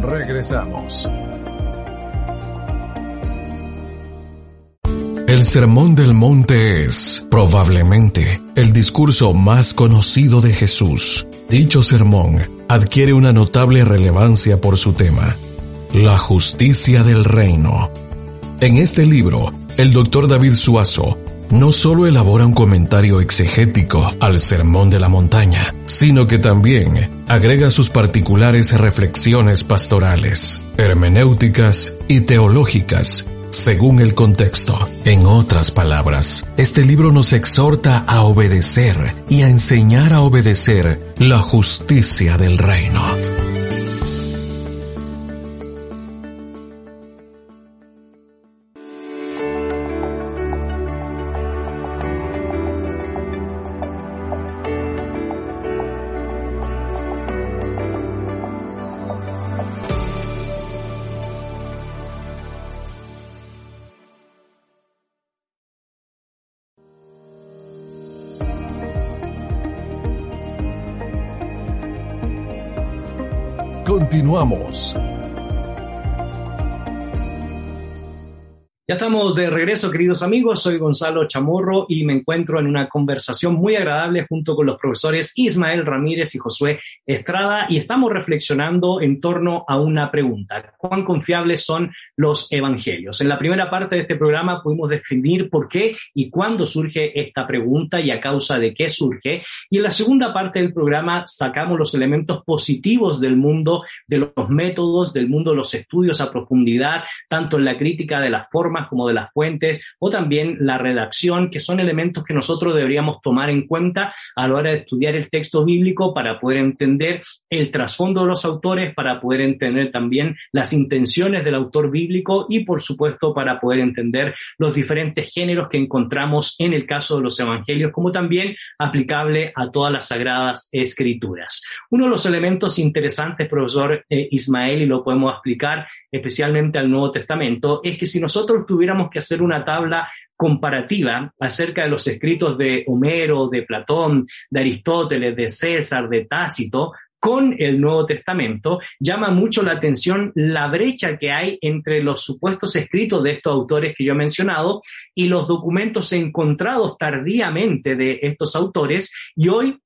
Regresamos. El Sermón del Monte es, probablemente, el discurso más conocido de Jesús. Dicho sermón adquiere una notable relevancia por su tema, la justicia del reino. En este libro, el doctor David Suazo no solo elabora un comentario exegético al Sermón de la Montaña, sino que también agrega sus particulares reflexiones pastorales, hermenéuticas y teológicas según el contexto. En otras palabras, este libro nos exhorta a obedecer y a enseñar a obedecer la justicia del reino. Continuamos. Ya estamos de regreso, queridos amigos. Soy Gonzalo Chamorro y me encuentro en una conversación muy agradable junto con los profesores Ismael Ramírez y Josué Estrada y estamos reflexionando en torno a una pregunta. ¿Cuán confiables son los evangelios? En la primera parte de este programa pudimos definir por qué y cuándo surge esta pregunta y a causa de qué surge. Y en la segunda parte del programa sacamos los elementos positivos del mundo, de los métodos, del mundo de los estudios a profundidad, tanto en la crítica de la forma como de las fuentes o también la redacción, que son elementos que nosotros deberíamos tomar en cuenta a la hora de estudiar el texto bíblico para poder entender el trasfondo de los autores, para poder entender también las intenciones del autor bíblico y por supuesto para poder entender los diferentes géneros que encontramos en el caso de los evangelios, como también aplicable a todas las sagradas escrituras. Uno de los elementos interesantes, profesor eh, Ismael, y lo podemos explicar especialmente al Nuevo Testamento, es que si nosotros tuviéramos que hacer una tabla comparativa acerca de los escritos de Homero, de Platón, de Aristóteles, de César, de Tácito, con el Nuevo Testamento, llama mucho la atención la brecha que hay entre los supuestos escritos de estos autores que yo he mencionado y los documentos encontrados tardíamente de estos autores y hoy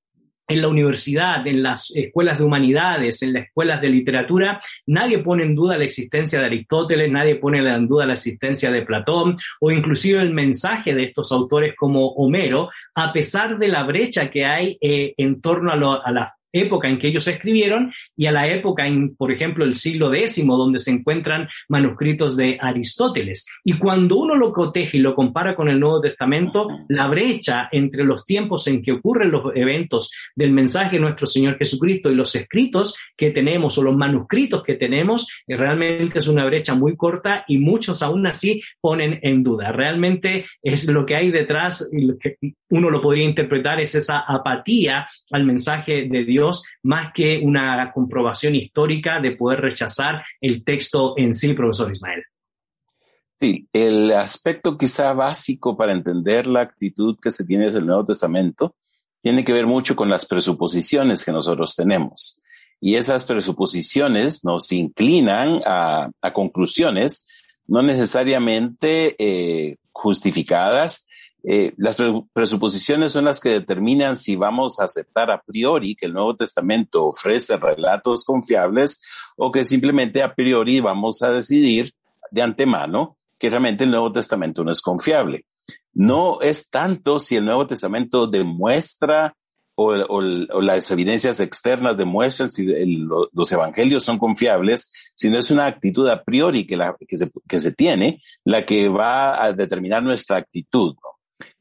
en la universidad, en las escuelas de humanidades, en las escuelas de literatura, nadie pone en duda la existencia de Aristóteles, nadie pone en duda la existencia de Platón o inclusive el mensaje de estos autores como Homero, a pesar de la brecha que hay eh, en torno a, a la época en que ellos escribieron y a la época en, por ejemplo, el siglo X, donde se encuentran manuscritos de Aristóteles. Y cuando uno lo coteja y lo compara con el Nuevo Testamento, la brecha entre los tiempos en que ocurren los eventos del mensaje de nuestro Señor Jesucristo y los escritos que tenemos o los manuscritos que tenemos, eh, realmente es una brecha muy corta y muchos aún así ponen en duda. Realmente es lo que hay detrás y lo que uno lo podría interpretar es esa apatía al mensaje de Dios más que una comprobación histórica de poder rechazar el texto en sí, profesor Ismael. Sí, el aspecto quizá básico para entender la actitud que se tiene desde el Nuevo Testamento tiene que ver mucho con las presuposiciones que nosotros tenemos. Y esas presuposiciones nos inclinan a, conclusiones no necesariamente eh, justificadas, eh, las presuposiciones son las que determinan si vamos a aceptar a priori que el Nuevo Testamento ofrece relatos confiables o que simplemente a priori vamos a decidir de antemano que realmente el Nuevo Testamento no es confiable. No es tanto si el Nuevo Testamento demuestra o, las evidencias externas demuestran si los evangelios son confiables, sino es una actitud a priori que, que se tiene la que va a determinar nuestra actitud.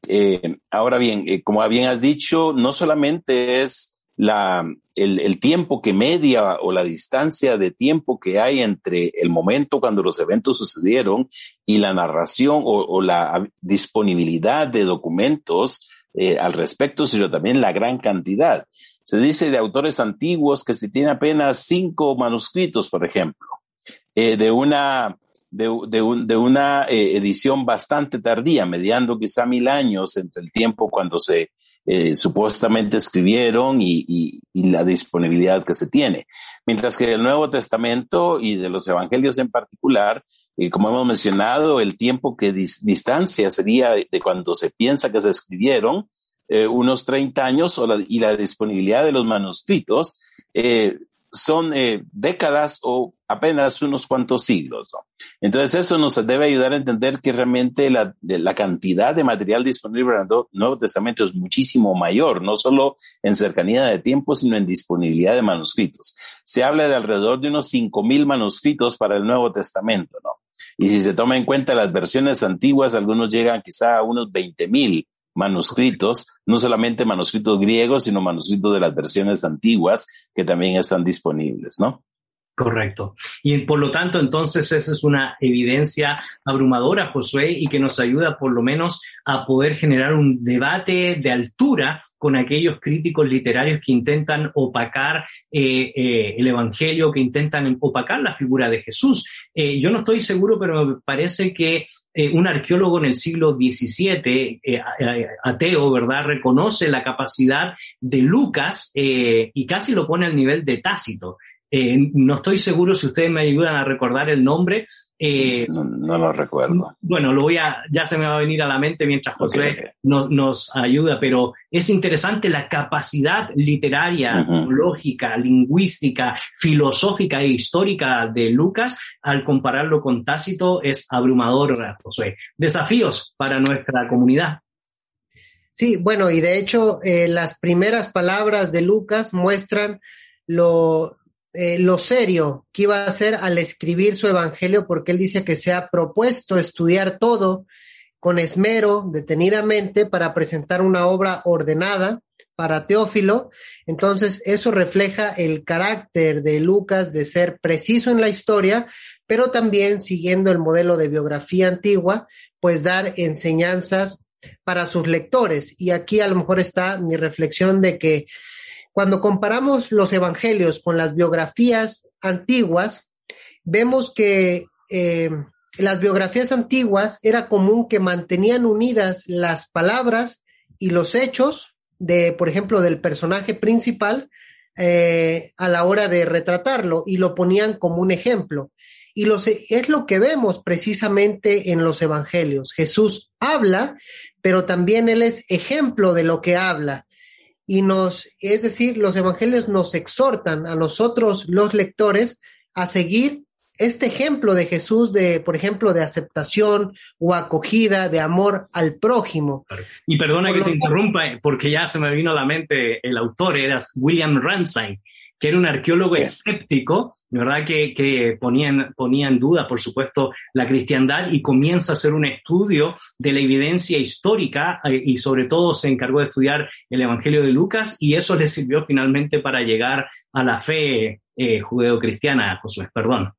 Eh, ahora bien, eh, como bien has dicho, no solamente es la, el, tiempo que media o la distancia de tiempo que hay entre el momento cuando los eventos sucedieron y la narración o, la disponibilidad de documentos eh, al respecto, sino también la gran cantidad. Se dice de autores antiguos que se tiene apenas cinco manuscritos, por ejemplo, de una de, una eh, edición bastante tardía, mediando quizá mil años entre el tiempo cuando se eh, supuestamente escribieron y, la disponibilidad que se tiene. Mientras que el Nuevo Testamento y de los Evangelios en particular, eh, como hemos mencionado, el tiempo que distancia sería de cuando se piensa que se escribieron, unos 30 años, y la disponibilidad de los manuscritos, son eh, décadas o apenas unos cuantos siglos. Entonces eso nos debe ayudar a entender que realmente la, la cantidad de material disponible en el Nuevo Testamento es muchísimo mayor, no solo en cercanía de tiempo, sino en disponibilidad de manuscritos. Se habla de alrededor de unos 5.000 manuscritos para el Nuevo Testamento, ¿no? Y si se toma en cuenta las versiones antiguas, algunos llegan quizá a unos 20.000 manuscritos, no solamente manuscritos griegos, sino manuscritos de las versiones antiguas que también están disponibles, ¿no? Correcto. Y por lo tanto, entonces, esa es una evidencia abrumadora, Josué, y que nos ayuda por lo menos a poder generar un debate de altura con aquellos críticos literarios que intentan opacar eh, eh, el Evangelio, que intentan opacar la figura de Jesús. Eh, yo no estoy seguro, pero me parece que un arqueólogo en el siglo XVII, ateo, ¿verdad?, reconoce la capacidad de Lucas y casi lo pone al nivel de Tácito. Eh, no estoy seguro si ustedes me ayudan a recordar el nombre. Eh, no, lo recuerdo. Bueno, lo voy a, ya se me va a venir a la mente mientras José Nos, ayuda, pero es interesante la capacidad literaria, lógica, lingüística, filosófica e histórica de Lucas. Al compararlo con Tácito es abrumador, José. Desafíos para nuestra comunidad. Sí, bueno, y de hecho eh, las primeras palabras de Lucas muestran lo, eh, lo serio que iba a hacer al escribir su evangelio, porque él dice que se ha propuesto estudiar todo con esmero, detenidamente, para presentar una obra ordenada para Teófilo. Entonces, eso refleja el carácter de Lucas de ser preciso en la historia, pero también siguiendo el modelo de biografía antigua, pues dar enseñanzas para sus lectores. Y aquí a lo mejor está mi reflexión de que cuando comparamos los evangelios con las biografías antiguas, vemos que eh, las biografías antiguas era común que mantenían unidas las palabras y los hechos de, por ejemplo, del personaje principal eh, a la hora de retratarlo y lo ponían como un ejemplo. Y es lo que vemos precisamente en los evangelios. Jesús habla, pero también Él es ejemplo de lo que habla. Y nos, es decir, los evangelios nos exhortan a nosotros, los lectores, a seguir este ejemplo de Jesús de, por ejemplo, de aceptación o acogida, de amor al prójimo. Y perdona que te interrumpa, porque ya se me vino a la mente el autor, era William Ransine, que era un arqueólogo escéptico, ¿verdad? Que, que ponía, en, ponía en duda, por supuesto, la cristiandad y comienza a hacer un estudio de la evidencia histórica eh, y sobre todo se encargó de estudiar el Evangelio de Lucas y eso le sirvió finalmente para llegar a la fe eh, judeo-cristiana, Josué, perdón.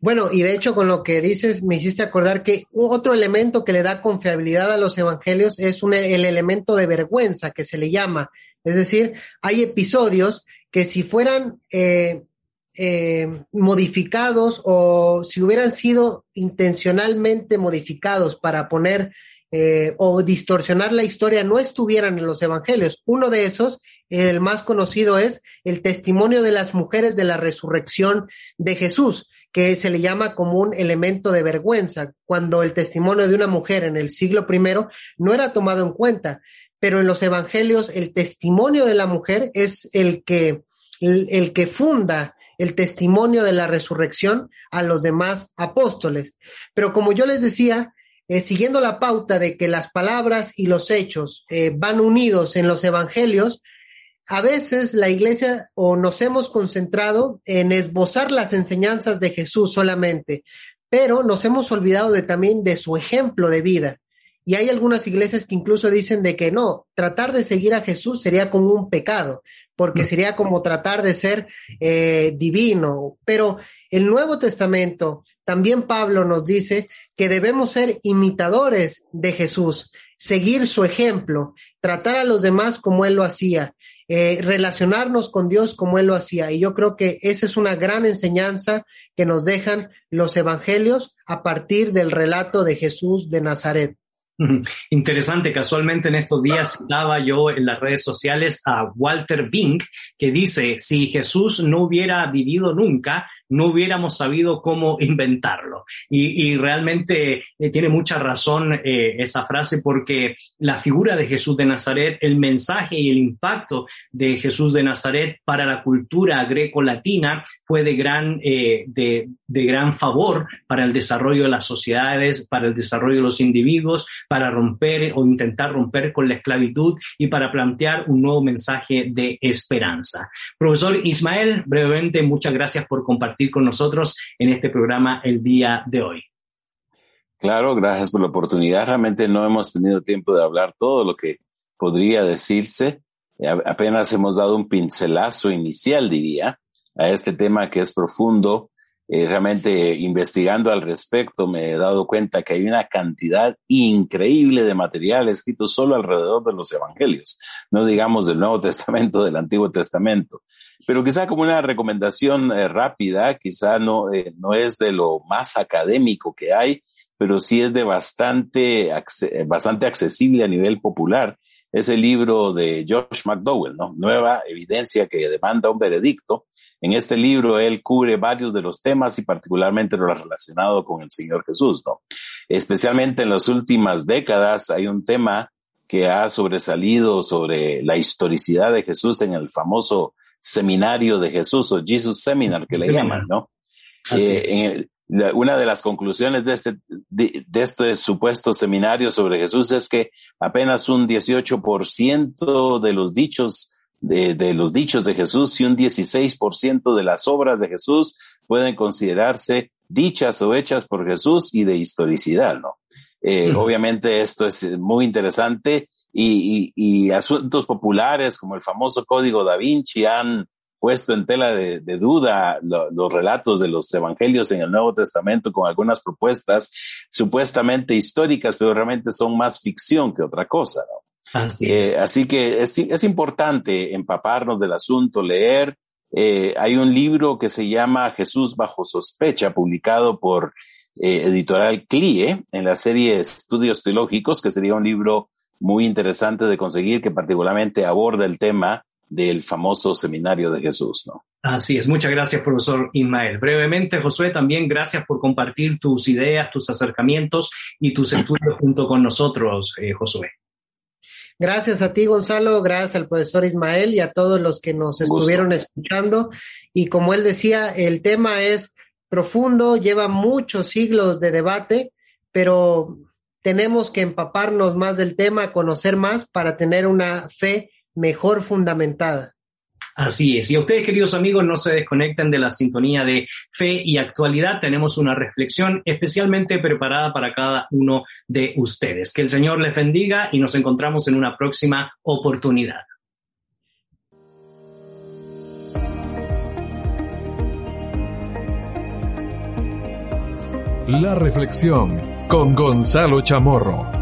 Bueno, y de hecho con lo que dices me hiciste acordar que otro elemento que le da confiabilidad a los evangelios es un, el elemento de vergüenza que se le llama. Es decir, hay episodios que si fueran eh, eh, modificados o si hubieran sido intencionalmente modificados para poner eh, o distorsionar la historia, no estuvieran en los evangelios. Uno de esos, el más conocido, es el testimonio de las mujeres de la resurrección de Jesús que se le llama como un elemento de vergüenza, cuando el testimonio de una mujer en el siglo I no era tomado en cuenta pero en los evangelios el testimonio de la mujer es el que, el, que funda el testimonio de la resurrección a los demás apóstoles. Pero como yo les decía, eh, siguiendo la pauta de que las palabras y los hechos eh, van unidos en los evangelios, a veces la iglesia o nos hemos concentrado en esbozar las enseñanzas de Jesús solamente, pero nos hemos olvidado de, también de su ejemplo de vida. Y hay algunas iglesias que incluso dicen de que no, tratar de seguir a Jesús sería como un pecado, porque mm. sería como tratar de ser eh, divino. Pero el Nuevo Testamento, también Pablo nos dice que debemos ser imitadores de Jesús, seguir su ejemplo, tratar a los demás como Él lo hacía. Eh, relacionarnos con Dios como Él lo hacía. Y yo creo que esa es una gran enseñanza que nos dejan los evangelios a partir del relato de Jesús de Nazaret. Interesante, casualmente en estos días citaba yo en las redes sociales a Walter Bing, que dice, si Jesús no hubiera vivido nunca, no hubiéramos sabido cómo inventarlo. Y, realmente eh, tiene mucha razón eh, esa frase porque la figura de Jesús de Nazaret, el mensaje y el impacto de Jesús de Nazaret para la cultura greco-latina fue de gran, eh, de, de gran favor para el desarrollo de las sociedades, para el desarrollo de los individuos, para romper o intentar romper con la esclavitud y para plantear un nuevo mensaje de esperanza. Profesor Ismael, brevemente, muchas gracias por compartir con nosotros en este programa el día de hoy. Claro, gracias por la oportunidad. Realmente no hemos tenido tiempo de hablar todo lo que podría decirse. Apenas hemos dado un pincelazo inicial, diría, a este tema que es profundo eh, realmente investigando al respecto me he dado cuenta que hay una cantidad increíble de material escrito solo alrededor de los evangelios, no digamos del Nuevo Testamento, del Antiguo Testamento. Pero quizá como una recomendación eh, rápida, quizá no, eh, no es de lo más académico que hay, pero sí es de bastante, bastante accesible a nivel popular. Es el libro de Josh McDowell, ¿no? Nueva evidencia que demanda un veredicto en este libro él cubre varios de los temas y particularmente lo relacionado con el Señor Jesús, ¿no? Especialmente en las últimas décadas hay un tema que ha sobresalido sobre la historicidad de Jesús en el famoso seminario de Jesús o Jesus Seminar que le llaman, ¿no? Eh, una de las conclusiones de este, de, de, este supuesto seminario sobre Jesús es que apenas un 18% de los dichos de, los dichos de Jesús y un 16% de las obras de Jesús pueden considerarse dichas o hechas por Jesús y de historicidad, ¿no? Eh, obviamente esto es muy interesante y, asuntos populares como el famoso Código da Vinci han puesto en tela de, duda los relatos de los evangelios en el Nuevo Testamento con algunas propuestas supuestamente históricas, pero realmente son más ficción que otra cosa, ¿no? Eh, así, que es, importante empaparnos del asunto, leer. Eh, hay un libro que se llama Jesús bajo sospecha, publicado por eh, Editorial CLIE en la serie Estudios Teológicos, que sería un libro muy interesante de conseguir, que particularmente aborda el tema del famoso seminario de Jesús, ¿no? Así es, muchas gracias, profesor Ismael. Brevemente, Josué, también gracias por compartir tus ideas, tus acercamientos y tus estudios junto con nosotros, eh, Josué. Gracias a ti, Gonzalo, gracias al profesor Ismael y a todos los que nos estuvieron escuchando. Y como él decía, el tema es profundo, lleva muchos siglos de debate, pero tenemos que empaparnos más del tema, conocer más para tener una fe mejor fundamentada. Así es. Y a ustedes, queridos amigos, no se desconecten de la sintonía de fe y actualidad. Tenemos una reflexión especialmente preparada para cada uno de ustedes. Que el Señor les bendiga y nos encontramos en una próxima oportunidad. La reflexión con Gonzalo Chamorro.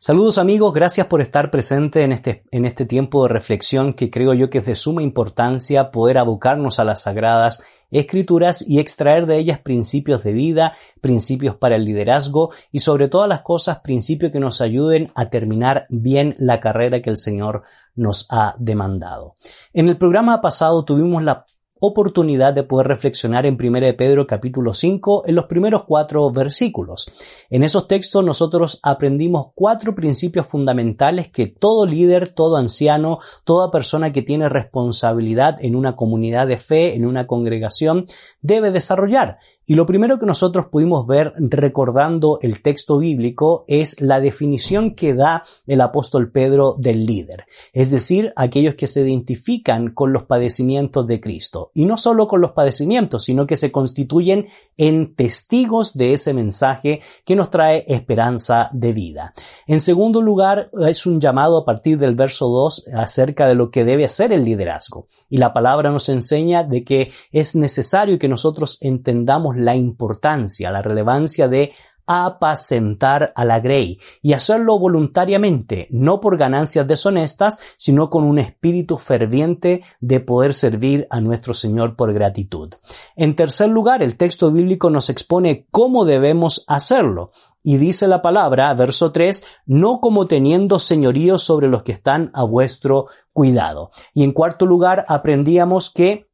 Saludos amigos, gracias por estar presente en este, en este tiempo de reflexión que creo yo que es de suma importancia poder abocarnos a las sagradas escrituras y extraer de ellas principios de vida, principios para el liderazgo y sobre todas las cosas principios que nos ayuden a terminar bien la carrera que el Señor nos ha demandado. En el programa pasado tuvimos la oportunidad de poder reflexionar en 1 de Pedro capítulo 5 en los primeros cuatro versículos. En esos textos nosotros aprendimos cuatro principios fundamentales que todo líder, todo anciano, toda persona que tiene responsabilidad en una comunidad de fe, en una congregación, debe desarrollar. Y lo primero que nosotros pudimos ver recordando el texto bíblico es la definición que da el apóstol Pedro del líder, es decir, aquellos que se identifican con los padecimientos de Cristo. Y no solo con los padecimientos, sino que se constituyen en testigos de ese mensaje que nos trae esperanza de vida. En segundo lugar, es un llamado a partir del verso 2 acerca de lo que debe hacer el liderazgo. Y la palabra nos enseña de que es necesario que nosotros entendamos la importancia, la relevancia de apacentar a la grey y hacerlo voluntariamente, no por ganancias deshonestas, sino con un espíritu ferviente de poder servir a nuestro Señor por gratitud. En tercer lugar, el texto bíblico nos expone cómo debemos hacerlo. Y dice la palabra, verso 3, no como teniendo señorío sobre los que están a vuestro cuidado. Y en cuarto lugar, aprendíamos que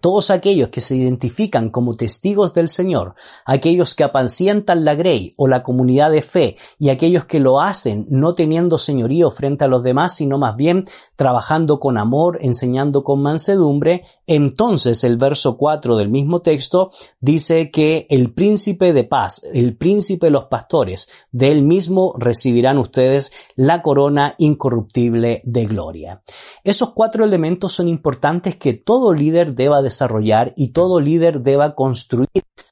todos aquellos que se identifican como testigos del Señor, aquellos que apacientan la grey o la comunidad de fe y aquellos que lo hacen no teniendo señorío frente a los demás, sino más bien trabajando con amor, enseñando con mansedumbre, entonces el verso 4 del mismo texto dice que el príncipe de paz, el príncipe de los pastores, de él mismo recibirán ustedes la corona incorruptible de gloria. Esos cuatro elementos son importantes que todo líder deba desarrollar y todo líder deba construir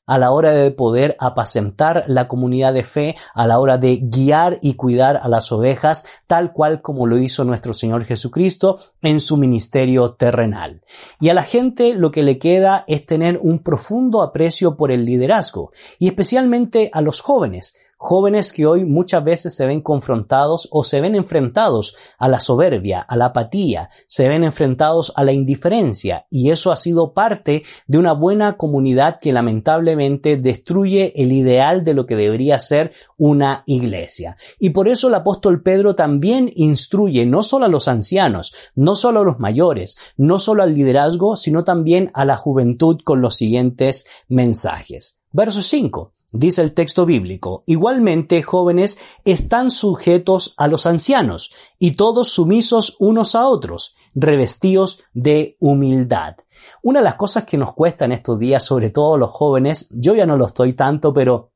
a la hora de poder apacentar la comunidad de fe, a la hora de guiar y cuidar a las ovejas, tal cual como lo hizo nuestro Señor Jesucristo en su ministerio terrenal. Y a la gente lo que le queda es tener un profundo aprecio por el liderazgo, y especialmente a los jóvenes, jóvenes que hoy muchas veces se ven confrontados o se ven enfrentados a la soberbia, a la apatía, se ven enfrentados a la indiferencia y eso ha sido parte de una buena comunidad que lamentablemente destruye el ideal de lo que debería ser una iglesia. Y por eso el apóstol Pedro también instruye no solo a los ancianos, no solo a los mayores, no solo al liderazgo, sino también a la juventud con los siguientes mensajes. Verso 5. Dice el texto bíblico, igualmente jóvenes están sujetos a los ancianos y todos sumisos unos a otros, revestidos de humildad. Una de las cosas que nos cuesta en estos días, sobre todo los jóvenes, yo ya no lo estoy tanto, pero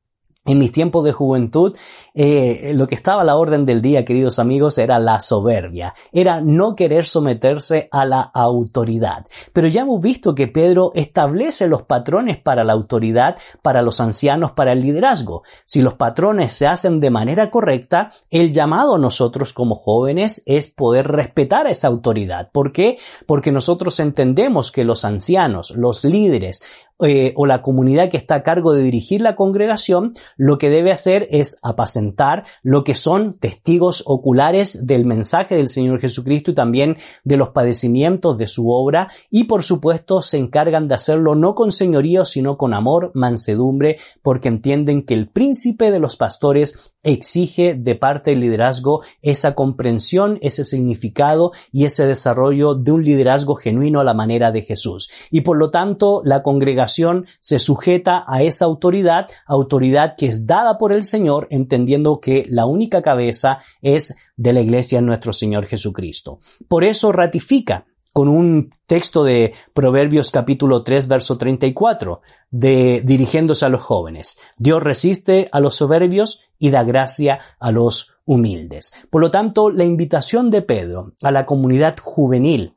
en mis tiempos de juventud, eh, lo que estaba a la orden del día, queridos amigos, era la soberbia, era no querer someterse a la autoridad. Pero ya hemos visto que Pedro establece los patrones para la autoridad, para los ancianos, para el liderazgo. Si los patrones se hacen de manera correcta, el llamado a nosotros como jóvenes es poder respetar esa autoridad. ¿Por qué? Porque nosotros entendemos que los ancianos, los líderes, eh, o la comunidad que está a cargo de dirigir la congregación, lo que debe hacer es apacentar lo que son testigos oculares del mensaje del Señor Jesucristo y también de los padecimientos de su obra. Y por supuesto se encargan de hacerlo no con señorío sino con amor, mansedumbre, porque entienden que el príncipe de los pastores exige de parte del liderazgo esa comprensión, ese significado y ese desarrollo de un liderazgo genuino a la manera de Jesús. Y por lo tanto, la congregación se sujeta a esa autoridad, autoridad que es dada por el Señor, entendiendo que la única cabeza es de la iglesia nuestro Señor Jesucristo. Por eso ratifica con un texto de Proverbios capítulo 3 verso 34 de dirigiéndose a los jóvenes. Dios resiste a los soberbios y da gracia a los humildes. Por lo tanto, la invitación de Pedro a la comunidad juvenil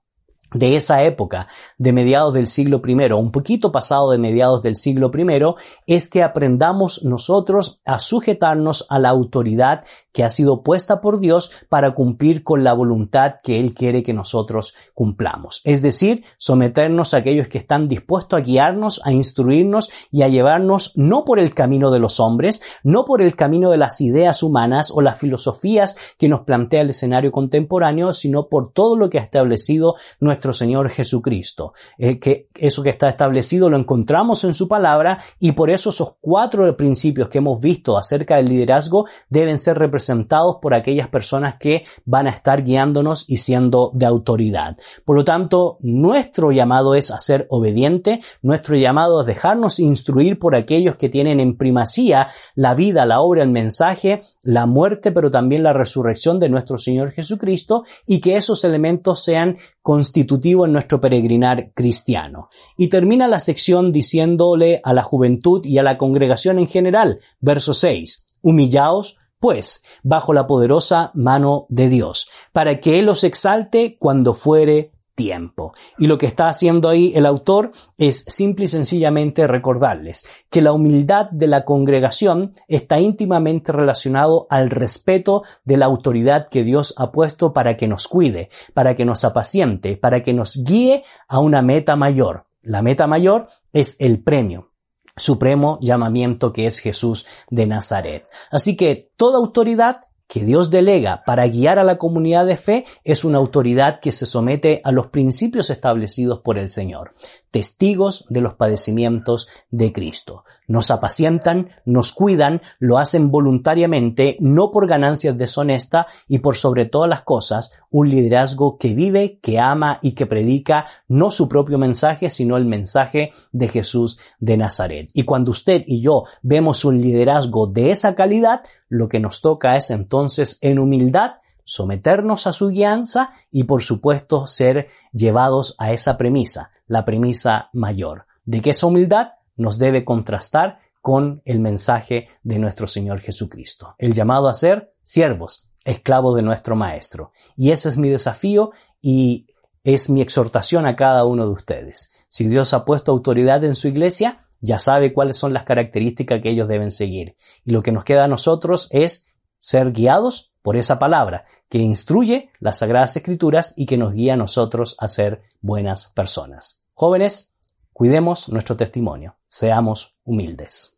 de esa época, de mediados del siglo I, un poquito pasado de mediados del siglo I, es que aprendamos nosotros a sujetarnos a la autoridad que ha sido puesta por Dios para cumplir con la voluntad que Él quiere que nosotros cumplamos. Es decir, someternos a aquellos que están dispuestos a guiarnos, a instruirnos y a llevarnos no por el camino de los hombres, no por el camino de las ideas humanas o las filosofías que nos plantea el escenario contemporáneo, sino por todo lo que ha establecido nuestro Señor Jesucristo. Que eso que está establecido lo encontramos en su palabra y por eso esos cuatro principios que hemos visto acerca del liderazgo deben ser representados representados por aquellas personas que van a estar guiándonos y siendo de autoridad. Por lo tanto, nuestro llamado es a ser obediente, nuestro llamado es dejarnos instruir por aquellos que tienen en primacía la vida, la obra, el mensaje, la muerte, pero también la resurrección de nuestro Señor Jesucristo y que esos elementos sean constitutivos en nuestro peregrinar cristiano. Y termina la sección diciéndole a la juventud y a la congregación en general, verso 6, humillaos pues, bajo la poderosa mano de Dios, para que Él los exalte cuando fuere tiempo. Y lo que está haciendo ahí el autor es simple y sencillamente recordarles que la humildad de la congregación está íntimamente relacionado al respeto de la autoridad que Dios ha puesto para que nos cuide, para que nos apaciente, para que nos guíe a una meta mayor. La meta mayor es el premio supremo llamamiento que es Jesús de Nazaret. Así que toda autoridad que Dios delega para guiar a la comunidad de fe es una autoridad que se somete a los principios establecidos por el Señor testigos de los padecimientos de Cristo. Nos apacientan, nos cuidan, lo hacen voluntariamente, no por ganancias deshonestas y por sobre todas las cosas, un liderazgo que vive, que ama y que predica no su propio mensaje, sino el mensaje de Jesús de Nazaret. Y cuando usted y yo vemos un liderazgo de esa calidad, lo que nos toca es entonces en humildad someternos a su guianza y por supuesto ser llevados a esa premisa, la premisa mayor, de que esa humildad nos debe contrastar con el mensaje de nuestro Señor Jesucristo, el llamado a ser siervos, esclavos de nuestro Maestro. Y ese es mi desafío y es mi exhortación a cada uno de ustedes. Si Dios ha puesto autoridad en su iglesia, ya sabe cuáles son las características que ellos deben seguir. Y lo que nos queda a nosotros es ser guiados por esa palabra que instruye las Sagradas Escrituras y que nos guía a nosotros a ser buenas personas. Jóvenes, cuidemos nuestro testimonio, seamos humildes.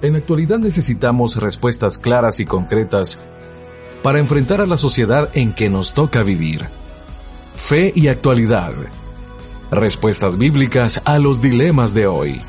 En la actualidad necesitamos respuestas claras y concretas para enfrentar a la sociedad en que nos toca vivir. Fe y actualidad. Respuestas bíblicas a los dilemas de hoy.